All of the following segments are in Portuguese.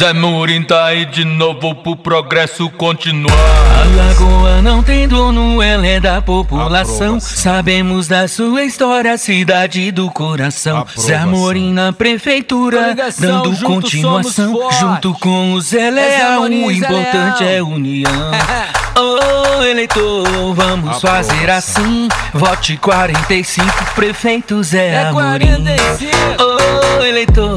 Zé Murim tá aí de novo pro progresso continuar. A lagoa não tem dono, ela é da população. Aprovação. Sabemos da sua história, cidade do coração. Aprovação. Zé Amorim na prefeitura, Coligação, dando continuação. Junto com o Zé Leal, Amorim, o Zé importante Leal. é união. Ô eleitor, vamos Aprovação. fazer assim. Vote 45, prefeito Zé É Amorim. 45. Ô eleitor,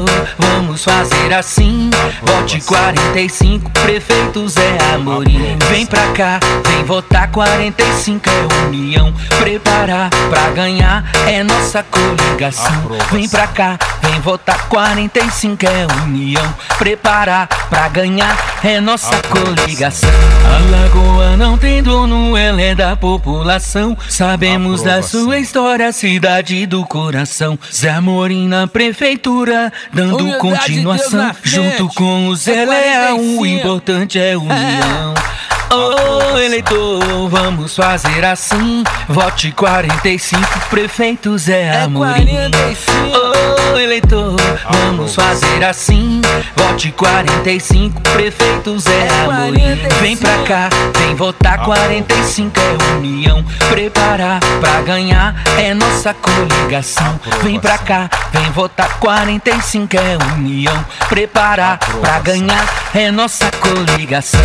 vamos fazer assim. Vote 45, prefeito Zé Amorim. Vem pra cá, vem votar 45 é união. Preparar pra ganhar é nossa coligação. Vem pra cá, vem votar 45 é união. Preparar pra ganhar é nossa coligação. A lagoa não tem dono, ela é da população. Sabemos da sua história, cidade do coração. Zé Amorim na prefeitura, dando Humildade continuação. na frente. Junto com o Zé É Leal, o 45. importante é união. Ô Aprovação. eleitor, vamos fazer assim. Vote 45, prefeito Zé É Amorim. 45. Ô eleitor, vamos fazer assim. Vote 45, prefeito Zé É Amorim. 45. Vem pra cá, vem votar 45 é união. Preparar pra ganhar é nossa coligação. Vem pra cá, vem votar 45 é união. Preparar pra ganhar é nossa coligação.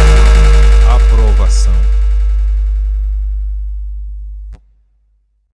Aprovação.